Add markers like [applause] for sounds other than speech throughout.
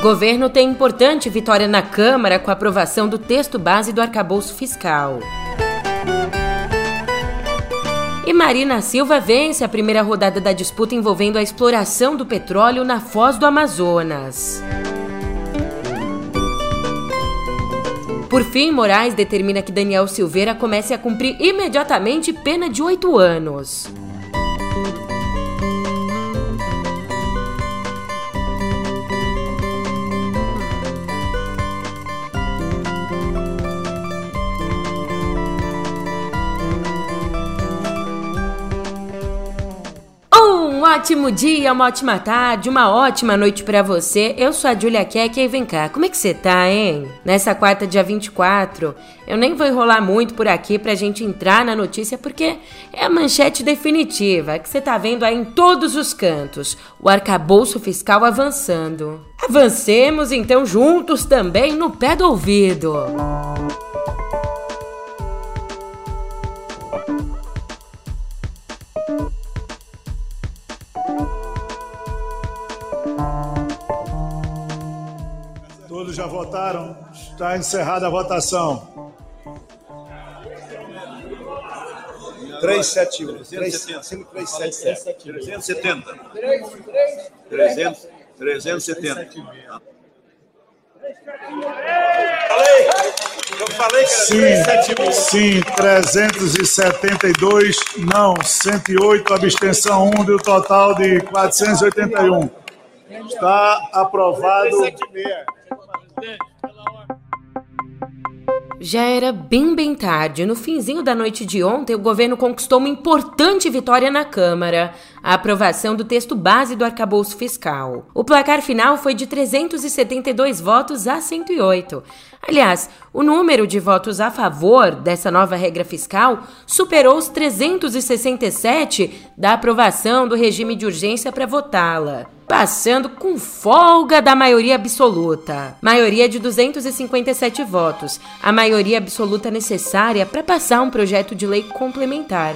Governo tem importante vitória na Câmara com a aprovação do texto base do arcabouço fiscal. E Marina Silva vence a primeira rodada da disputa envolvendo a exploração do petróleo na foz do Amazonas. Por fim, Moraes determina que Daniel Silveira comece a cumprir imediatamente pena de oito anos. Ótimo dia, uma ótima tarde, uma ótima noite para você. Eu sou a Julia Keck e vem cá, como é que você tá, hein? Nessa quarta, dia 24, eu nem vou enrolar muito por aqui pra gente entrar na notícia porque é a manchete definitiva que você tá vendo aí em todos os cantos. O arcabouço fiscal avançando. Avancemos então juntos também no pé do ouvido. Música já votaram? Está encerrada a votação. 371. 370. 370. 370. 370. Falei! Eu falei que era sim, 371. Sim, 372, não, 108, abstenção 1, do total de 481. Está aprovado. 376. Já era bem bem tarde. No finzinho da noite de ontem, o governo conquistou uma importante vitória na Câmara, a aprovação do texto base do arcabouço fiscal. O placar final foi de 372 votos a 108. Aliás, o número de votos a favor dessa nova regra fiscal superou os 367 da aprovação do regime de urgência para votá-la passando com folga da maioria absoluta. Maioria de 257 votos, a maioria absoluta necessária para passar um projeto de lei complementar.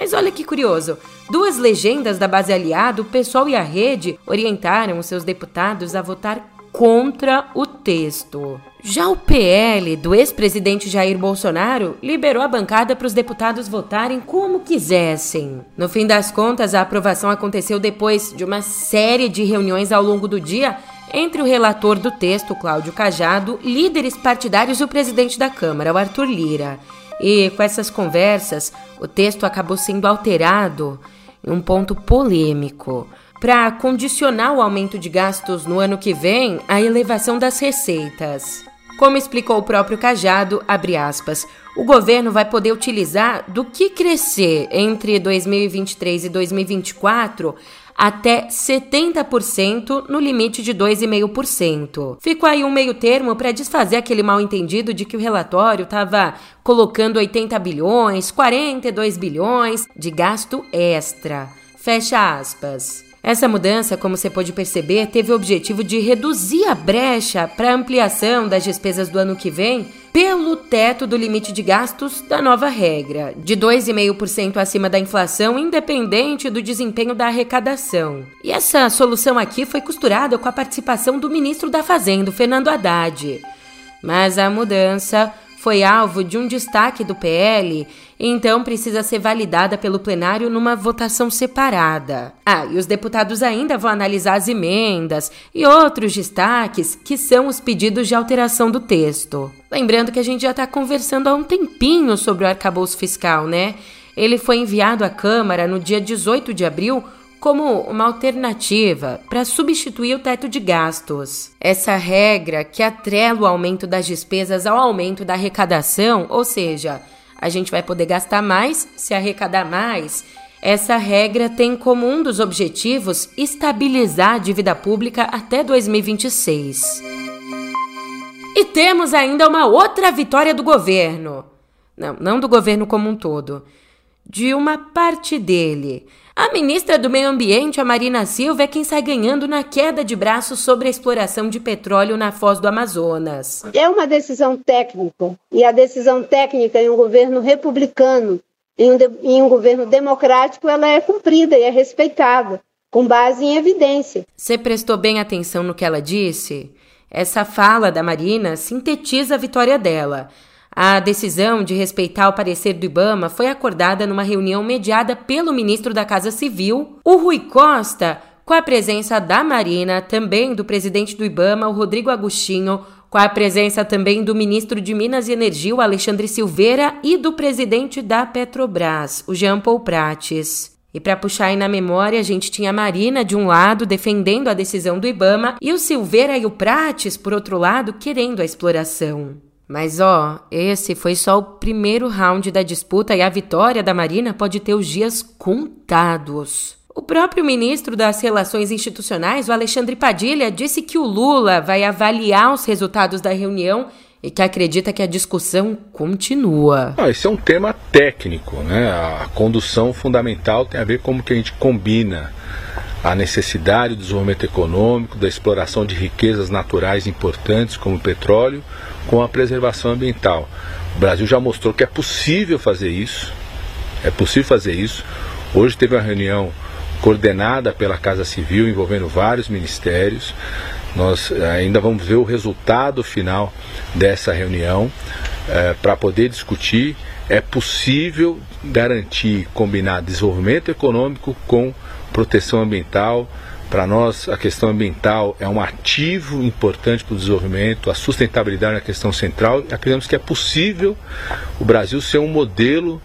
Mas olha que curioso, duas legendas da base aliada, o PSOL e a Rede, orientaram os seus deputados a votar contra o texto. Já o PL do ex-presidente Jair Bolsonaro liberou a bancada para os deputados votarem como quisessem. No fim das contas, a aprovação aconteceu depois de uma série de reuniões ao longo do dia entre o relator do texto, Cláudio Cajado, líderes partidários e o presidente da Câmara, o Arthur Lira. E com essas conversas, o texto acabou sendo alterado um ponto polêmico para condicionar o aumento de gastos no ano que vem à elevação das receitas. Como explicou o próprio Cajado, aspas, o governo vai poder utilizar do que crescer entre 2023 e 2024 até 70% no limite de 2,5%. Ficou aí um meio termo para desfazer aquele mal entendido de que o relatório estava colocando 80 bilhões, 42 bilhões de gasto extra. Fecha aspas. Essa mudança, como você pode perceber, teve o objetivo de reduzir a brecha para ampliação das despesas do ano que vem pelo teto do limite de gastos da nova regra, de 2,5% acima da inflação, independente do desempenho da arrecadação. E essa solução aqui foi costurada com a participação do ministro da Fazenda, Fernando Haddad. Mas a mudança foi alvo de um destaque do PL então precisa ser validada pelo plenário numa votação separada. Ah, e os deputados ainda vão analisar as emendas e outros destaques que são os pedidos de alteração do texto. Lembrando que a gente já está conversando há um tempinho sobre o arcabouço fiscal, né? Ele foi enviado à Câmara no dia 18 de abril como uma alternativa para substituir o teto de gastos. Essa regra que atrela o aumento das despesas ao aumento da arrecadação, ou seja, a gente vai poder gastar mais se arrecadar mais. Essa regra tem como um dos objetivos estabilizar a dívida pública até 2026. E temos ainda uma outra vitória do governo. Não, não do governo como um todo, de uma parte dele. A ministra do Meio Ambiente, a Marina Silva, é quem sai ganhando na queda de braços sobre a exploração de petróleo na foz do Amazonas. É uma decisão técnica, e a decisão técnica em um governo republicano, em um, de, em um governo democrático, ela é cumprida e é respeitada. com base em evidência. Você prestou bem atenção no que ela disse? Essa fala da Marina sintetiza a vitória dela. A decisão de respeitar o parecer do Ibama foi acordada numa reunião mediada pelo ministro da Casa Civil, o Rui Costa, com a presença da Marina, também do presidente do Ibama, o Rodrigo Agostinho, com a presença também do ministro de Minas e Energia, o Alexandre Silveira, e do presidente da Petrobras, o Jean Paul Prates. E para puxar aí na memória, a gente tinha a Marina de um lado defendendo a decisão do Ibama e o Silveira e o Prates, por outro lado, querendo a exploração. Mas ó, esse foi só o primeiro round da disputa e a vitória da Marina pode ter os dias contados. O próprio ministro das Relações Institucionais, o Alexandre Padilha, disse que o Lula vai avaliar os resultados da reunião e que acredita que a discussão continua. Ah, esse é um tema técnico, né? A condução fundamental tem a ver com como que a gente combina a necessidade do desenvolvimento econômico, da exploração de riquezas naturais importantes como o petróleo, com a preservação ambiental. O Brasil já mostrou que é possível fazer isso. É possível fazer isso. Hoje teve uma reunião coordenada pela Casa Civil, envolvendo vários ministérios. Nós eh, ainda vamos ver o resultado final dessa reunião é, para poder discutir. É possível garantir, combinar desenvolvimento econômico com proteção ambiental. Para nós, a questão ambiental é um ativo importante para o desenvolvimento, a sustentabilidade é a questão central. Acreditamos que é possível o Brasil ser um modelo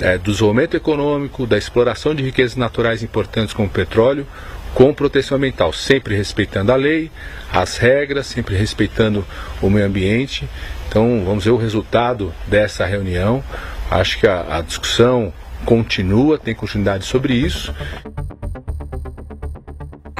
é, do desenvolvimento econômico, da exploração de riquezas naturais importantes como o petróleo, com proteção ambiental, sempre respeitando a lei, as regras, sempre respeitando o meio ambiente. Então, vamos ver o resultado dessa reunião. Acho que a, a discussão continua, tem continuidade sobre isso.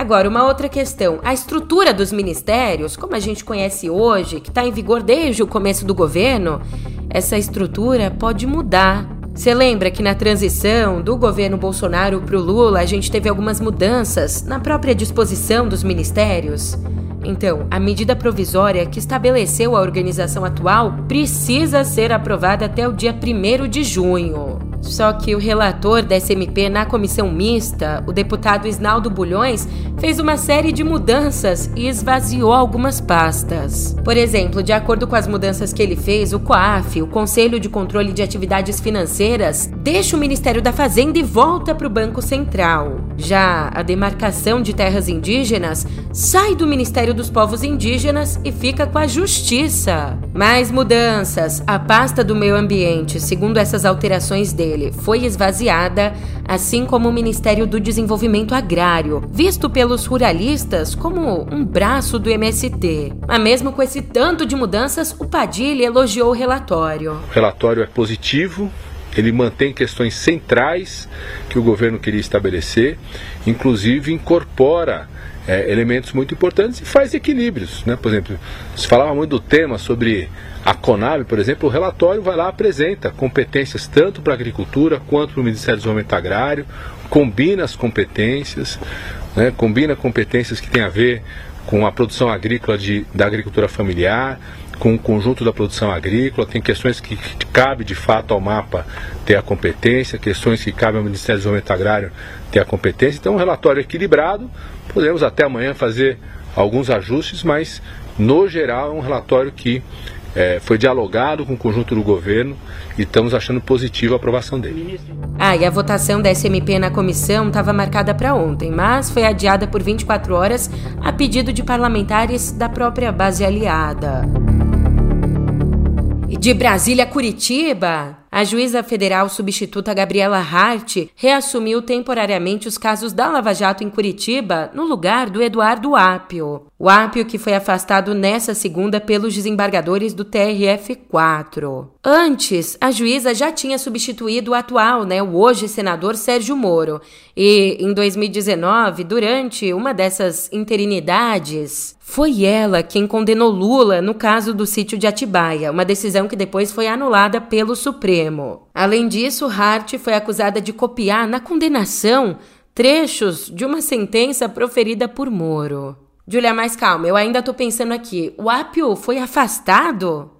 Agora, uma outra questão. A estrutura dos ministérios, como a gente conhece hoje, que está em vigor desde o começo do governo, essa estrutura pode mudar você lembra que na transição do governo Bolsonaro para o Lula a gente teve algumas mudanças na própria disposição dos ministérios? Então, a medida provisória que estabeleceu a organização atual precisa ser aprovada até o dia 1 de junho. Só que o relator da SMP na comissão mista, o deputado Isnaldo Bulhões, fez uma série de mudanças e esvaziou algumas pastas. Por exemplo, de acordo com as mudanças que ele fez, o COAF, o Conselho de Controle de Atividades Financeiras, deixa o Ministério da Fazenda e volta para o Banco Central. Já a demarcação de terras indígenas sai do Ministério dos Povos Indígenas e fica com a Justiça. Mais mudanças. A pasta do meio ambiente, segundo essas alterações dele, dele foi esvaziada, assim como o Ministério do Desenvolvimento Agrário, visto pelos ruralistas como um braço do MST. Mas mesmo com esse tanto de mudanças, o Padilha elogiou o relatório. O relatório é positivo, ele mantém questões centrais que o governo queria estabelecer, inclusive incorpora é, elementos muito importantes e faz equilíbrios. Né? Por exemplo, se falava muito do tema sobre a Conab, por exemplo, o relatório vai lá apresenta competências tanto para a agricultura quanto para o Ministério do Desenvolvimento Agrário, combina as competências, né, combina competências que têm a ver com a produção agrícola de, da agricultura familiar, com o conjunto da produção agrícola, tem questões que, cabe de fato ao mapa ter a competência, questões que cabe ao Ministério do Desenvolvimento Agrário ter a competência. Então, um relatório equilibrado, podemos até amanhã fazer alguns ajustes, mas no geral é um relatório que é, foi dialogado com o conjunto do governo e estamos achando positivo a aprovação dele. Ah, e a votação da SMP na comissão estava marcada para ontem, mas foi adiada por 24 horas a pedido de parlamentares da própria base aliada. De Brasília a Curitiba, a juíza federal substituta Gabriela Hart reassumiu temporariamente os casos da Lava Jato em Curitiba no lugar do Eduardo Apio. O Apio que foi afastado nessa segunda pelos desembargadores do TRF4. Antes, a juíza já tinha substituído o atual, né, o hoje senador Sérgio Moro. E em 2019, durante uma dessas interinidades, foi ela quem condenou Lula no caso do sítio de Atibaia, uma decisão que depois foi anulada pelo Supremo. Supremo. Além disso, Hart foi acusada de copiar na condenação trechos de uma sentença proferida por Moro. Julia, mais calma, eu ainda tô pensando aqui. O Apio foi afastado?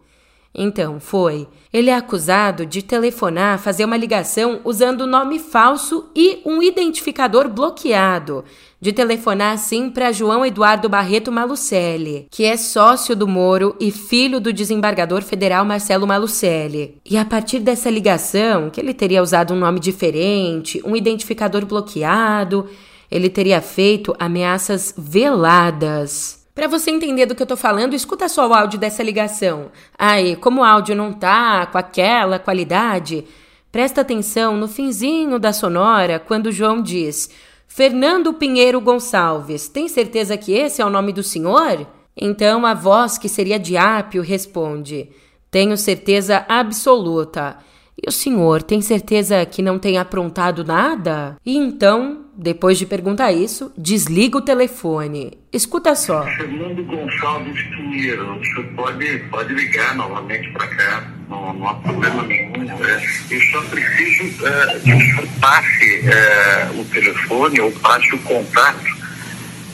Então, foi. Ele é acusado de telefonar, fazer uma ligação usando nome falso e um identificador bloqueado. De telefonar assim para João Eduardo Barreto Malucelli, que é sócio do Moro e filho do desembargador federal Marcelo Malucelli. E a partir dessa ligação, que ele teria usado um nome diferente, um identificador bloqueado, ele teria feito ameaças veladas. Para você entender do que eu tô falando, escuta só o áudio dessa ligação. Aí, como o áudio não tá com aquela qualidade, presta atenção no finzinho da sonora quando João diz: Fernando Pinheiro Gonçalves, tem certeza que esse é o nome do senhor? Então a voz, que seria de Ápio, responde: Tenho certeza absoluta. E o senhor tem certeza que não tem aprontado nada? E então, depois de perguntar isso, desliga o telefone. Escuta só. Fernando Gonçalves Pinheiro, o senhor pode, pode ligar novamente para cá, não, não, há problema nenhum. É, eu só preciso é, que o senhor passe é, o telefone ou passe o contato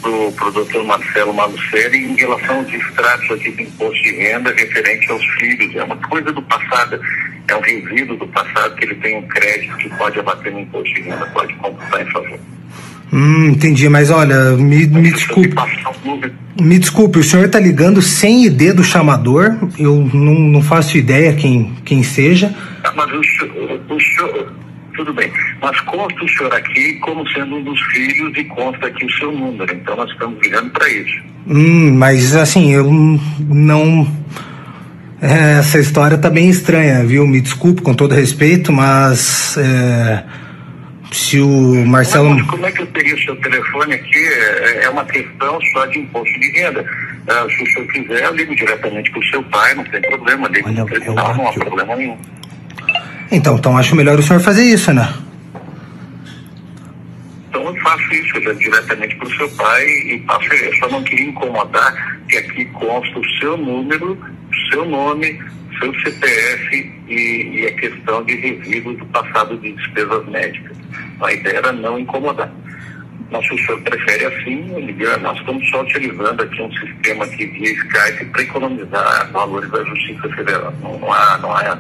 para o doutor Marcelo Malucelli em relação aos extratos aqui de imposto de renda referente aos filhos. É uma coisa do passado é um resíduo do passado que ele tem um crédito que pode abater no imposto de renda, pode computar em favor. Hum, entendi, mas olha, me, me desculpe. Me desculpe, o senhor está ligando sem ID do chamador, eu não, não faço ideia quem, quem seja. Ah, mas o senhor, o senhor, tudo bem, mas consta o senhor aqui como sendo um dos filhos e consta aqui o seu número, então nós estamos ligando para isso. Hum, mas assim, eu não essa história tá bem estranha, viu? Me desculpe com todo respeito, mas é, se o Marcelo. Mas como é que eu teria o seu telefone aqui? É, é uma questão só de imposto de renda. Uh, se o senhor quiser, eu ligo diretamente para o seu pai, não tem problema. Ligo Olha, tribunal, não há problema nenhum. Então, então acho melhor o senhor fazer isso, né? Então eu faço isso eu diretamente para o seu pai e passo. Eu só não queria incomodar que aqui consta o seu número seu nome, seu CPF e, e a questão de resíduos do passado de despesas médicas. A ideia era não incomodar. Mas se o senhor prefere assim, nós estamos só utilizando aqui um sistema aqui via Skype para economizar valores da Justiça Federal. Não, não há, não há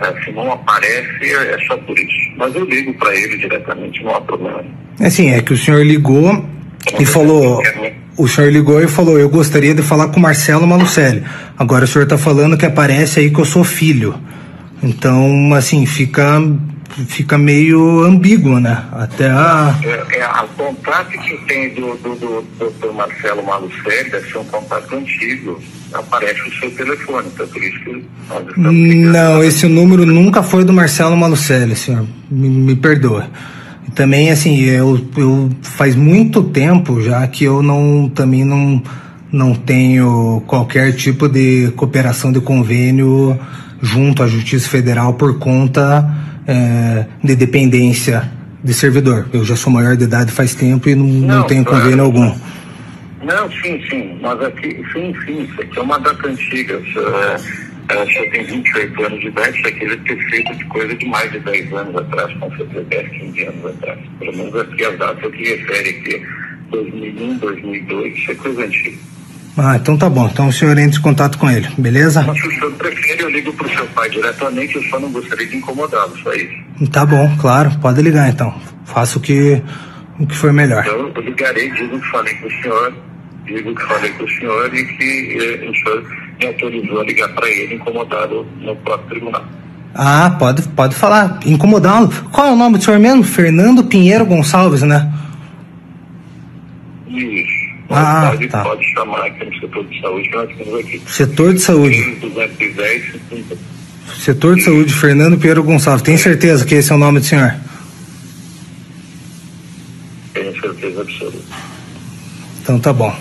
é, se não aparece, é só por isso. Mas eu ligo para ele diretamente, não há problema. É assim, é que o senhor ligou e falou. O senhor ligou e falou: Eu gostaria de falar com Marcelo Malucelli. Agora o senhor está falando que aparece aí que eu sou filho. Então, assim, fica fica meio ambíguo, né? Até a. É, é, a contato que tem do, do, do, do Marcelo Malucelli deve ser um contato antigo. Aparece o seu telefone, então por isso que nós estamos Não, esse número nunca foi do Marcelo Malucelli, senhor. Me, me perdoa. Também, assim, eu, eu faz muito tempo já que eu não também não, não tenho qualquer tipo de cooperação de convênio junto à Justiça Federal por conta é, de dependência de servidor. Eu já sou maior de idade faz tempo e não, não, não tenho convênio algum. Não, sim, sim, mas aqui, sim, sim, isso aqui é uma data antiga. É, ela já tem 28 anos de idade, isso aqui deve ter feito de coisa de mais de 10 anos atrás, com certeza 10, 15 anos atrás. Pelo menos aqui as datas que refere aqui, 2001, 2002, isso é coisa antiga. Ah, então tá bom. Então o senhor entra em contato com ele, beleza? Mas se o senhor prefere, eu ligo pro seu pai diretamente, eu só não gostaria de incomodá-lo, só isso. Tá bom, claro, pode ligar então. Faça o que, o que for melhor. Então eu ligarei, digo que falei com o senhor, digo que falei com o senhor e que eh, o senhor me autorizou a ligar para ele incomodá-lo no próprio tribunal. Ah, pode, pode falar. Incomodá-lo. Qual é o nome do senhor mesmo? Fernando Pinheiro Gonçalves, né? Isso. Ah, pode, tá. pode chamar aqui no setor de saúde que nós temos aqui. Setor de saúde. 210, Setor de saúde, Fernando Pinheiro Gonçalves. Tem certeza que esse é o nome do senhor? Tenho certeza absoluta. Então tá bom.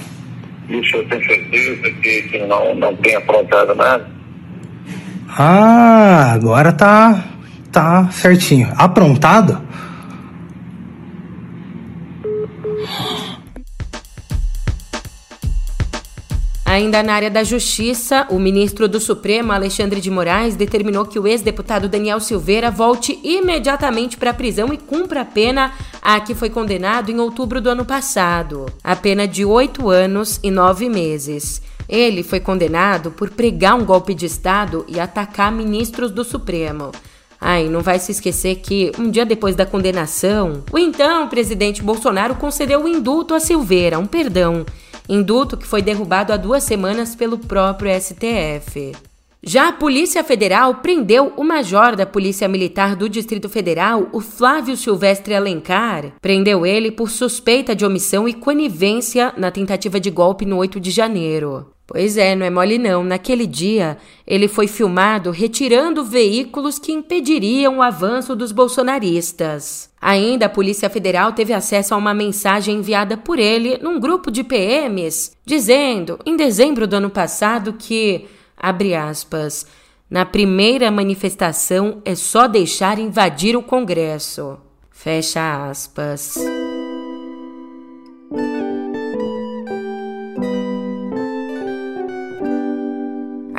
E o senhor tem certeza que, que não, não tem aprontado nada? Ah, agora tá, tá certinho. Aprontado? Ainda na área da Justiça, o ministro do Supremo, Alexandre de Moraes, determinou que o ex-deputado Daniel Silveira volte imediatamente para a prisão e cumpra a pena a que foi condenado em outubro do ano passado. A pena de oito anos e nove meses. Ele foi condenado por pregar um golpe de Estado e atacar ministros do Supremo. Ai, não vai se esquecer que, um dia depois da condenação, o então presidente Bolsonaro concedeu o indulto a Silveira, um perdão. Indulto que foi derrubado há duas semanas pelo próprio STF. Já a Polícia Federal prendeu o major da Polícia Militar do Distrito Federal, o Flávio Silvestre Alencar. Prendeu ele por suspeita de omissão e conivência na tentativa de golpe no 8 de janeiro. Pois é, não é mole não. Naquele dia, ele foi filmado retirando veículos que impediriam o avanço dos bolsonaristas. Ainda a Polícia Federal teve acesso a uma mensagem enviada por ele num grupo de PMs, dizendo, em dezembro do ano passado, que, abre aspas, na primeira manifestação é só deixar invadir o Congresso. Fecha aspas.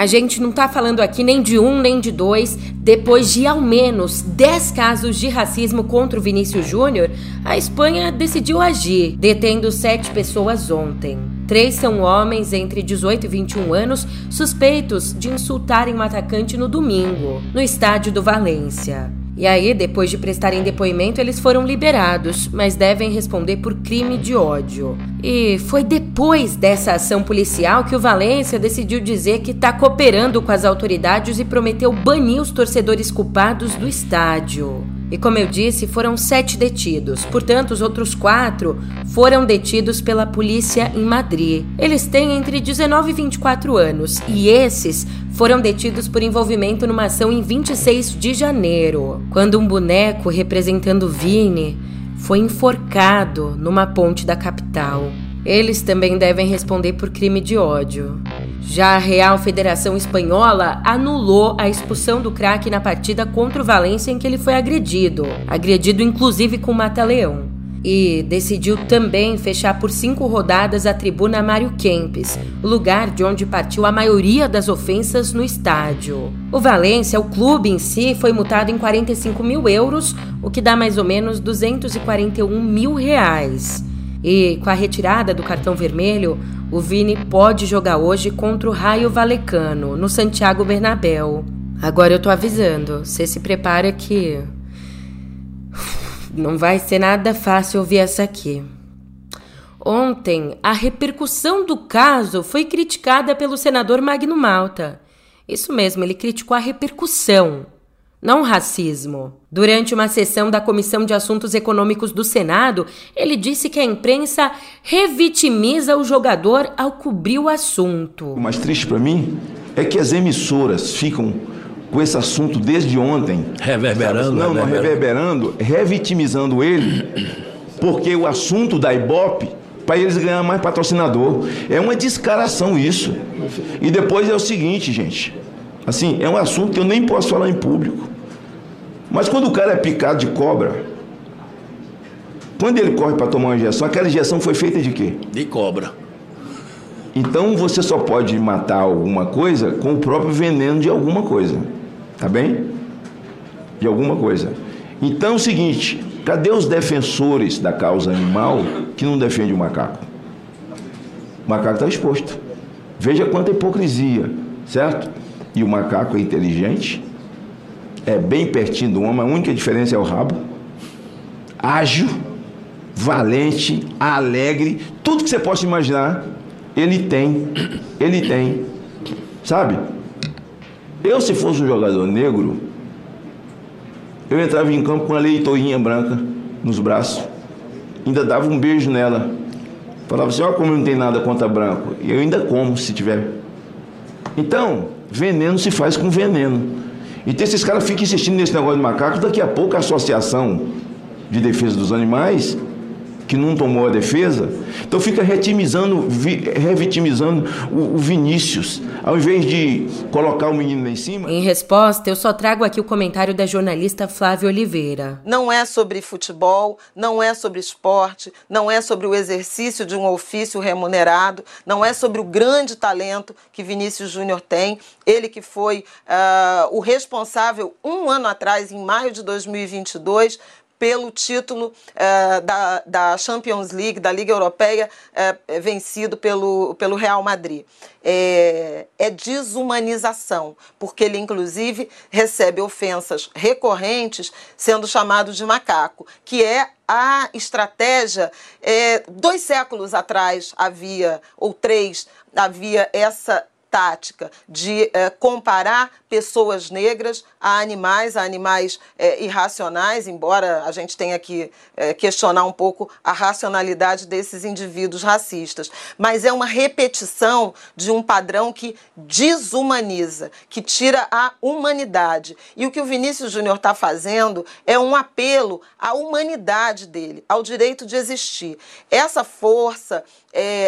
A gente não tá falando aqui nem de um nem de dois. Depois de ao menos 10 casos de racismo contra o Vinícius Júnior, a Espanha decidiu agir, detendo sete pessoas ontem. Três são homens entre 18 e 21 anos suspeitos de insultarem um atacante no domingo, no estádio do Valência. E aí, depois de prestarem depoimento, eles foram liberados, mas devem responder por crime de ódio. E foi depois dessa ação policial que o Valência decidiu dizer que está cooperando com as autoridades e prometeu banir os torcedores culpados do estádio. E como eu disse, foram sete detidos. Portanto, os outros quatro foram detidos pela polícia em Madrid. Eles têm entre 19 e 24 anos e esses foram detidos por envolvimento numa ação em 26 de janeiro, quando um boneco representando Vini foi enforcado numa ponte da capital. Eles também devem responder por crime de ódio. Já a Real Federação Espanhola anulou a expulsão do craque na partida contra o Valência em que ele foi agredido, agredido inclusive com mata-leão. E decidiu também fechar por cinco rodadas a tribuna Mário Kempes, o lugar de onde partiu a maioria das ofensas no estádio. O Valência, o clube em si, foi multado em 45 mil euros, o que dá mais ou menos 241 mil reais. E com a retirada do cartão vermelho, o Vini pode jogar hoje contra o Raio Valecano, no Santiago Bernabéu. Agora eu tô avisando, você se prepara que. [sighs] Não vai ser nada fácil ouvir essa aqui. Ontem, a repercussão do caso foi criticada pelo senador Magno Malta. Isso mesmo, ele criticou a repercussão não racismo. Durante uma sessão da Comissão de Assuntos Econômicos do Senado, ele disse que a imprensa revitimiza o jogador ao cobrir o assunto. O mais triste para mim é que as emissoras ficam com esse assunto desde ontem. Reverberando. Não, não, reverberando, revitimizando ele, porque o assunto da Ibope para eles ganhar mais patrocinador. É uma descaração isso. E depois é o seguinte, gente. Assim, é um assunto que eu nem posso falar em público. Mas quando o cara é picado de cobra, quando ele corre para tomar uma injeção, aquela injeção foi feita de quê? De cobra. Então você só pode matar alguma coisa com o próprio veneno de alguma coisa. Tá bem? De alguma coisa. Então é o seguinte, cadê os defensores da causa animal que não defendem o macaco? O macaco está exposto. Veja quanta hipocrisia, certo? E o macaco é inteligente, é bem pertinho do homem, a única diferença é o rabo. Ágil, valente, alegre, tudo que você possa imaginar, ele tem. Ele tem. Sabe? Eu, se fosse um jogador negro, eu entrava em campo com uma leitorinha branca nos braços, ainda dava um beijo nela. Falava assim: Olha como não tem nada contra branco. E eu ainda como se tiver. Então, veneno se faz com veneno. Então esses caras ficam insistindo nesse negócio de macaco, daqui a pouco a associação de defesa dos animais que não tomou a defesa, então fica retimizando, revitimizando o, o, Vinícius, ao invés de colocar o menino lá em cima. Em resposta, eu só trago aqui o comentário da jornalista Flávia Oliveira. Não é sobre futebol, não é sobre esporte, não é sobre o exercício de um ofício remunerado, não é sobre o grande talento que Vinícius Júnior tem, ele que foi uh, o responsável um ano atrás, em maio de 2022, pelo título uh, da, da, Champions League, da Liga Europeia, uh, vencido pelo, pelo Real Madrid. É, é, desumanização, porque ele, inclusive, recebe ofensas recorrentes sendo chamado de macaco, que é a estratégia. É, dois séculos atrás havia, ou três, havia essa tática de é, comparar pessoas negras a animais, a animais é, irracionais, embora a gente tenha que é, questionar um pouco a racionalidade desses indivíduos racistas. Mas é uma repetição de um padrão que desumaniza, que tira a humanidade. E o que o Vinícius Júnior está fazendo é um apelo à humanidade dele, ao direito de existir. Essa força,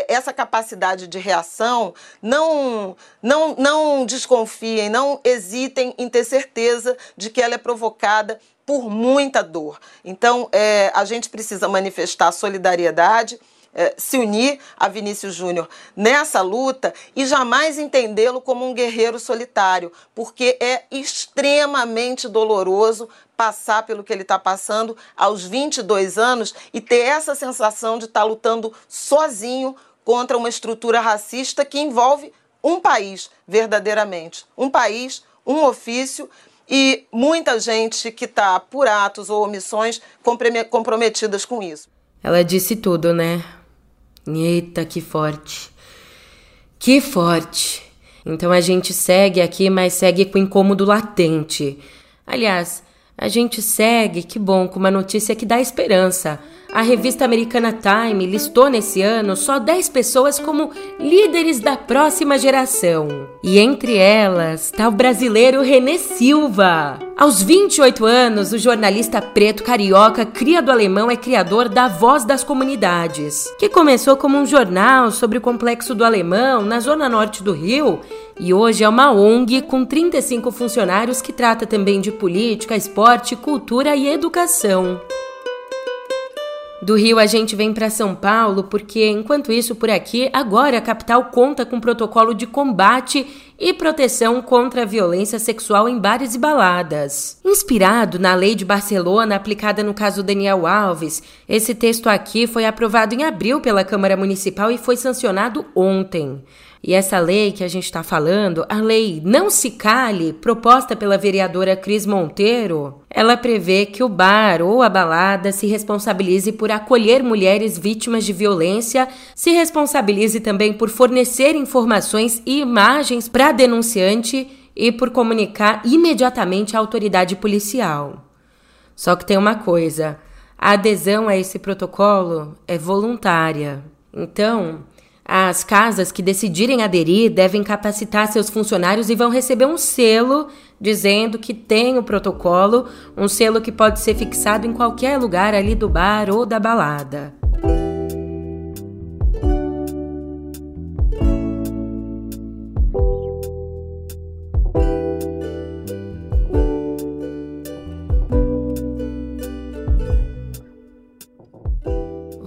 essa capacidade de reação, não, não, não desconfiem, não hesitem em ter certeza de que ela é provocada por muita dor. Então, é, a gente precisa manifestar solidariedade. É, se unir a Vinícius Júnior nessa luta e jamais entendê-lo como um guerreiro solitário, porque é extremamente doloroso passar pelo que ele está passando aos 22 anos e ter essa sensação de estar tá lutando sozinho contra uma estrutura racista que envolve um país verdadeiramente, um país, um ofício e muita gente que está por atos ou omissões comprometidas com isso. Ela disse tudo, né? Eita, que forte. Que forte. Então a gente segue aqui, mas segue com incômodo latente. Aliás, a gente segue, que bom, com uma notícia que dá esperança. A revista americana Time listou nesse ano só 10 pessoas como líderes da próxima geração. E entre elas está o brasileiro René Silva. Aos 28 anos, o jornalista preto carioca cria do alemão é criador da Voz das Comunidades, que começou como um jornal sobre o complexo do alemão na zona norte do Rio e hoje é uma ONG com 35 funcionários que trata também de política, esporte, cultura e educação. Do Rio a gente vem para São Paulo porque, enquanto isso, por aqui, agora a capital conta com protocolo de combate e proteção contra a violência sexual em bares e baladas. Inspirado na lei de Barcelona aplicada no caso Daniel Alves, esse texto aqui foi aprovado em abril pela Câmara Municipal e foi sancionado ontem. E essa lei que a gente está falando, a lei Não Se Cale, proposta pela vereadora Cris Monteiro, ela prevê que o bar ou a balada se responsabilize por acolher mulheres vítimas de violência, se responsabilize também por fornecer informações e imagens para denunciante e por comunicar imediatamente à autoridade policial. Só que tem uma coisa: a adesão a esse protocolo é voluntária. Então, as casas que decidirem aderir devem capacitar seus funcionários e vão receber um selo dizendo que tem o protocolo, um selo que pode ser fixado em qualquer lugar ali do bar ou da balada.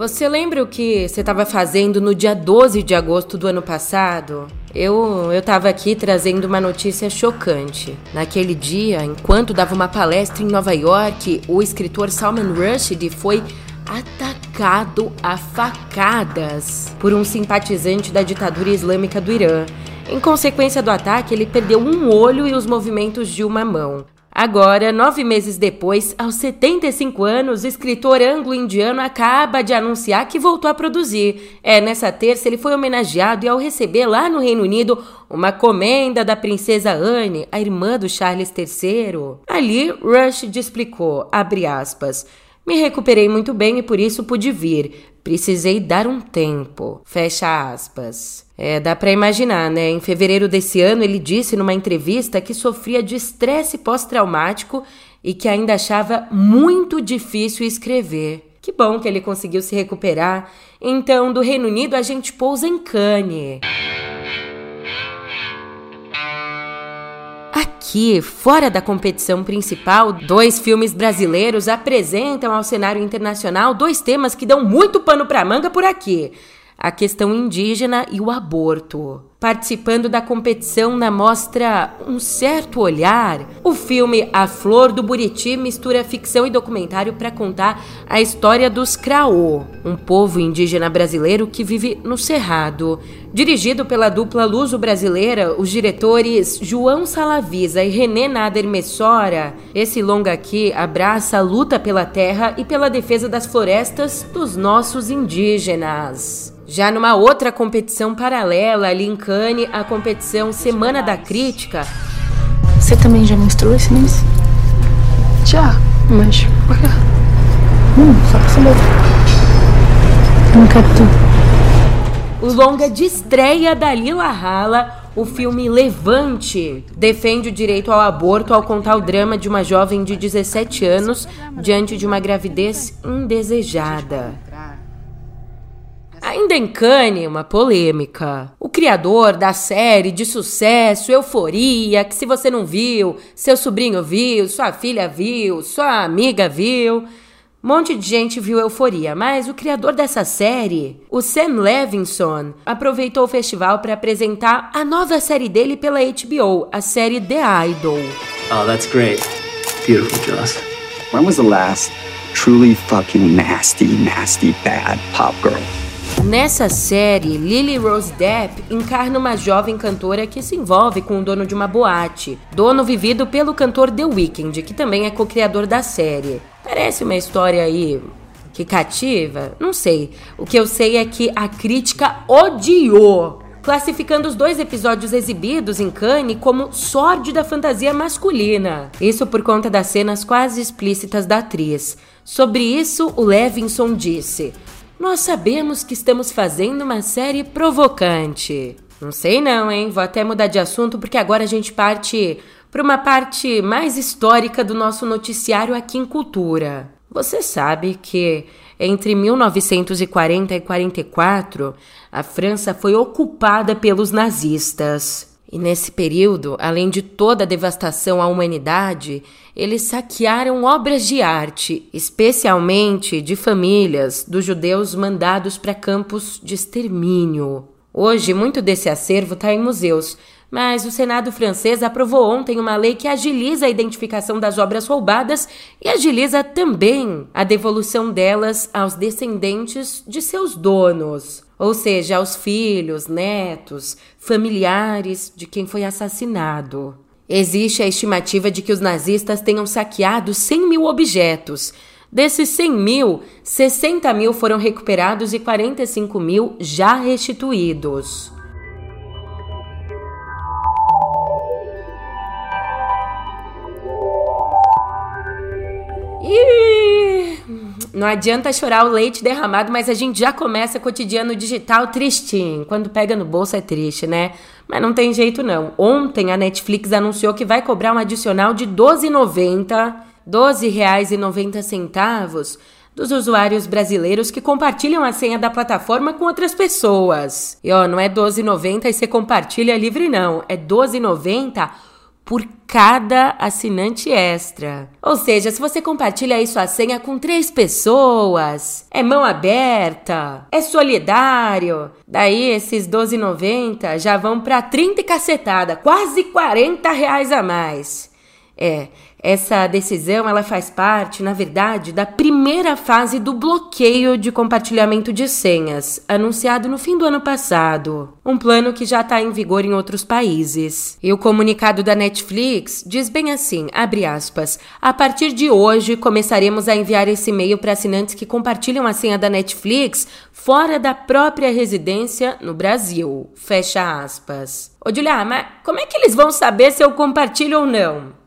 Você lembra o que você estava fazendo no dia 12 de agosto do ano passado? Eu estava aqui trazendo uma notícia chocante. Naquele dia, enquanto dava uma palestra em Nova York, o escritor Salman Rushdie foi atacado a facadas por um simpatizante da ditadura islâmica do Irã. Em consequência do ataque, ele perdeu um olho e os movimentos de uma mão. Agora, nove meses depois, aos 75 anos, o escritor anglo-indiano acaba de anunciar que voltou a produzir. É, nessa terça ele foi homenageado e ao receber lá no Reino Unido uma comenda da princesa Anne, a irmã do Charles III. Ali, Rush explicou, abre aspas, me recuperei muito bem e por isso pude vir. Precisei dar um tempo. Fecha aspas. É, dá para imaginar, né? Em fevereiro desse ano, ele disse numa entrevista que sofria de estresse pós-traumático e que ainda achava muito difícil escrever. Que bom que ele conseguiu se recuperar. Então, do Reino Unido, a gente pousa em Cannes. Aqui, fora da competição principal, dois filmes brasileiros apresentam ao cenário internacional dois temas que dão muito pano para manga por aqui. A questão indígena e o aborto. Participando da competição na mostra Um Certo Olhar, o filme A Flor do Buriti mistura ficção e documentário para contar a história dos Craô, um povo indígena brasileiro que vive no Cerrado. Dirigido pela dupla luso-brasileira, os diretores João Salavisa e René Nader Messora, esse longa aqui abraça a luta pela terra e pela defesa das florestas dos nossos indígenas. Já numa outra competição paralela, ali em Cannes, a competição Semana da Crítica. Você também já mostrou esse mês? Já, mas por quê? Hum, só pra saber. Não quero tu. O longa de estreia da Lila Rala, o filme Levante defende o direito ao aborto ao contar o drama de uma jovem de 17 anos diante de uma gravidez indesejada. Ainda em Cannes, uma polêmica. O criador da série de sucesso Euforia, que se você não viu, seu sobrinho viu, sua filha viu, sua amiga viu, um monte de gente viu Euforia, mas o criador dessa série, o Sam Levinson, aproveitou o festival para apresentar a nova série dele pela HBO, a série The Idol. Oh, that's great. Beautiful, Joss. When was the last truly fucking nasty, nasty, bad pop girl? Nessa série, Lily Rose Depp encarna uma jovem cantora que se envolve com o dono de uma boate, dono vivido pelo cantor The Weeknd, que também é co-criador da série. Parece uma história aí que cativa? Não sei. O que eu sei é que a crítica odiou, classificando os dois episódios exibidos em Cannes como sórdida fantasia masculina. Isso por conta das cenas quase explícitas da atriz. Sobre isso, o Levinson disse: nós sabemos que estamos fazendo uma série provocante. Não sei não, hein? Vou até mudar de assunto porque agora a gente parte para uma parte mais histórica do nosso noticiário aqui em Cultura. Você sabe que entre 1940 e 44, a França foi ocupada pelos nazistas. E nesse período, além de toda a devastação à humanidade, eles saquearam obras de arte, especialmente de famílias dos judeus mandados para campos de extermínio. Hoje, muito desse acervo está em museus, mas o Senado francês aprovou ontem uma lei que agiliza a identificação das obras roubadas e agiliza também a devolução delas aos descendentes de seus donos ou seja, aos filhos, netos, familiares de quem foi assassinado. Existe a estimativa de que os nazistas tenham saqueado 100 mil objetos. Desses 100 mil, 60 mil foram recuperados e 45 mil já restituídos. Não adianta chorar o leite derramado, mas a gente já começa cotidiano digital tristinho. Quando pega no bolso é triste, né? Mas não tem jeito não. Ontem a Netflix anunciou que vai cobrar um adicional de R$ 12,90, R$ 12,90 dos usuários brasileiros que compartilham a senha da plataforma com outras pessoas. E ó, não é R$ 12,90 e você compartilha livre não, é R$ 12,90 por cada assinante extra. Ou seja, se você compartilha aí sua senha com três pessoas, é mão aberta, é solidário. Daí esses 12,90 já vão para 30 e cacetada, quase 40 reais a mais. É, essa decisão ela faz parte, na verdade, da primeira fase do bloqueio de compartilhamento de senhas, anunciado no fim do ano passado. Um plano que já está em vigor em outros países. E o comunicado da Netflix diz bem assim, abre aspas, a partir de hoje começaremos a enviar esse e-mail para assinantes que compartilham a senha da Netflix fora da própria residência no Brasil. Fecha aspas. Ô Julia, mas como é que eles vão saber se eu compartilho ou não?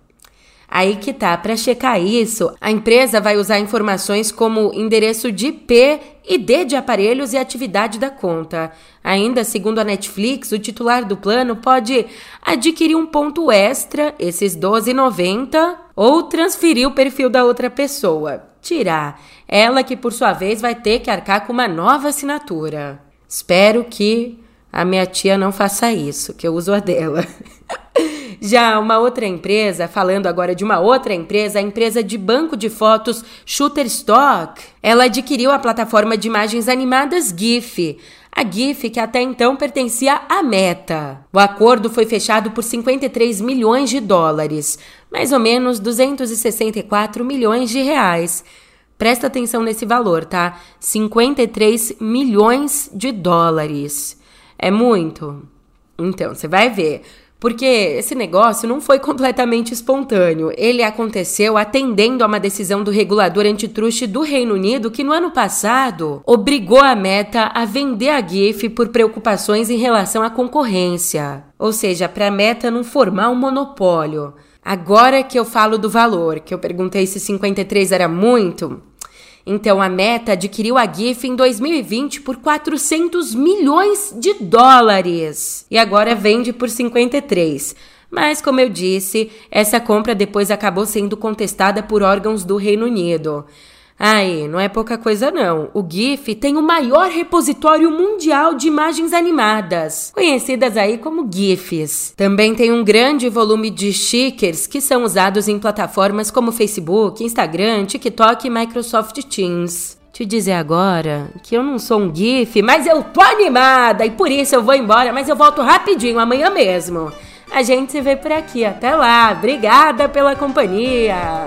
Aí que tá, para checar isso, a empresa vai usar informações como endereço de IP, ID de aparelhos e atividade da conta. Ainda, segundo a Netflix, o titular do plano pode adquirir um ponto extra, esses 12,90, ou transferir o perfil da outra pessoa. Tirar. Ela que, por sua vez, vai ter que arcar com uma nova assinatura. Espero que a minha tia não faça isso, que eu uso a dela. [laughs] Já uma outra empresa, falando agora de uma outra empresa, a empresa de banco de fotos Shutterstock, ela adquiriu a plataforma de imagens animadas GIF. a GIF, que até então pertencia à Meta. O acordo foi fechado por 53 milhões de dólares, mais ou menos 264 milhões de reais. Presta atenção nesse valor, tá? 53 milhões de dólares. É muito? Então, você vai ver. Porque esse negócio não foi [laughs] completamente espontâneo. Ele aconteceu atendendo a uma decisão do regulador antitruste do Reino Unido que no ano passado obrigou a Meta a vender a GIF por preocupações em relação à concorrência. Ou seja, para a Meta não formar um monopólio. Agora que eu falo do valor, que eu perguntei se 53 era muito, então a Meta adquiriu a GIF em 2020 por 400 milhões de dólares e agora vende por 53. Mas, como eu disse, essa compra depois acabou sendo contestada por órgãos do Reino Unido. Aí, não é pouca coisa não. O GIF tem o maior repositório mundial de imagens animadas, conhecidas aí como GIFs. Também tem um grande volume de stickers que são usados em plataformas como Facebook, Instagram, TikTok e Microsoft Teams te dizer agora que eu não sou um GIF, mas eu tô animada e por isso eu vou embora, mas eu volto rapidinho amanhã mesmo. A gente se vê por aqui. Até lá. Obrigada pela companhia.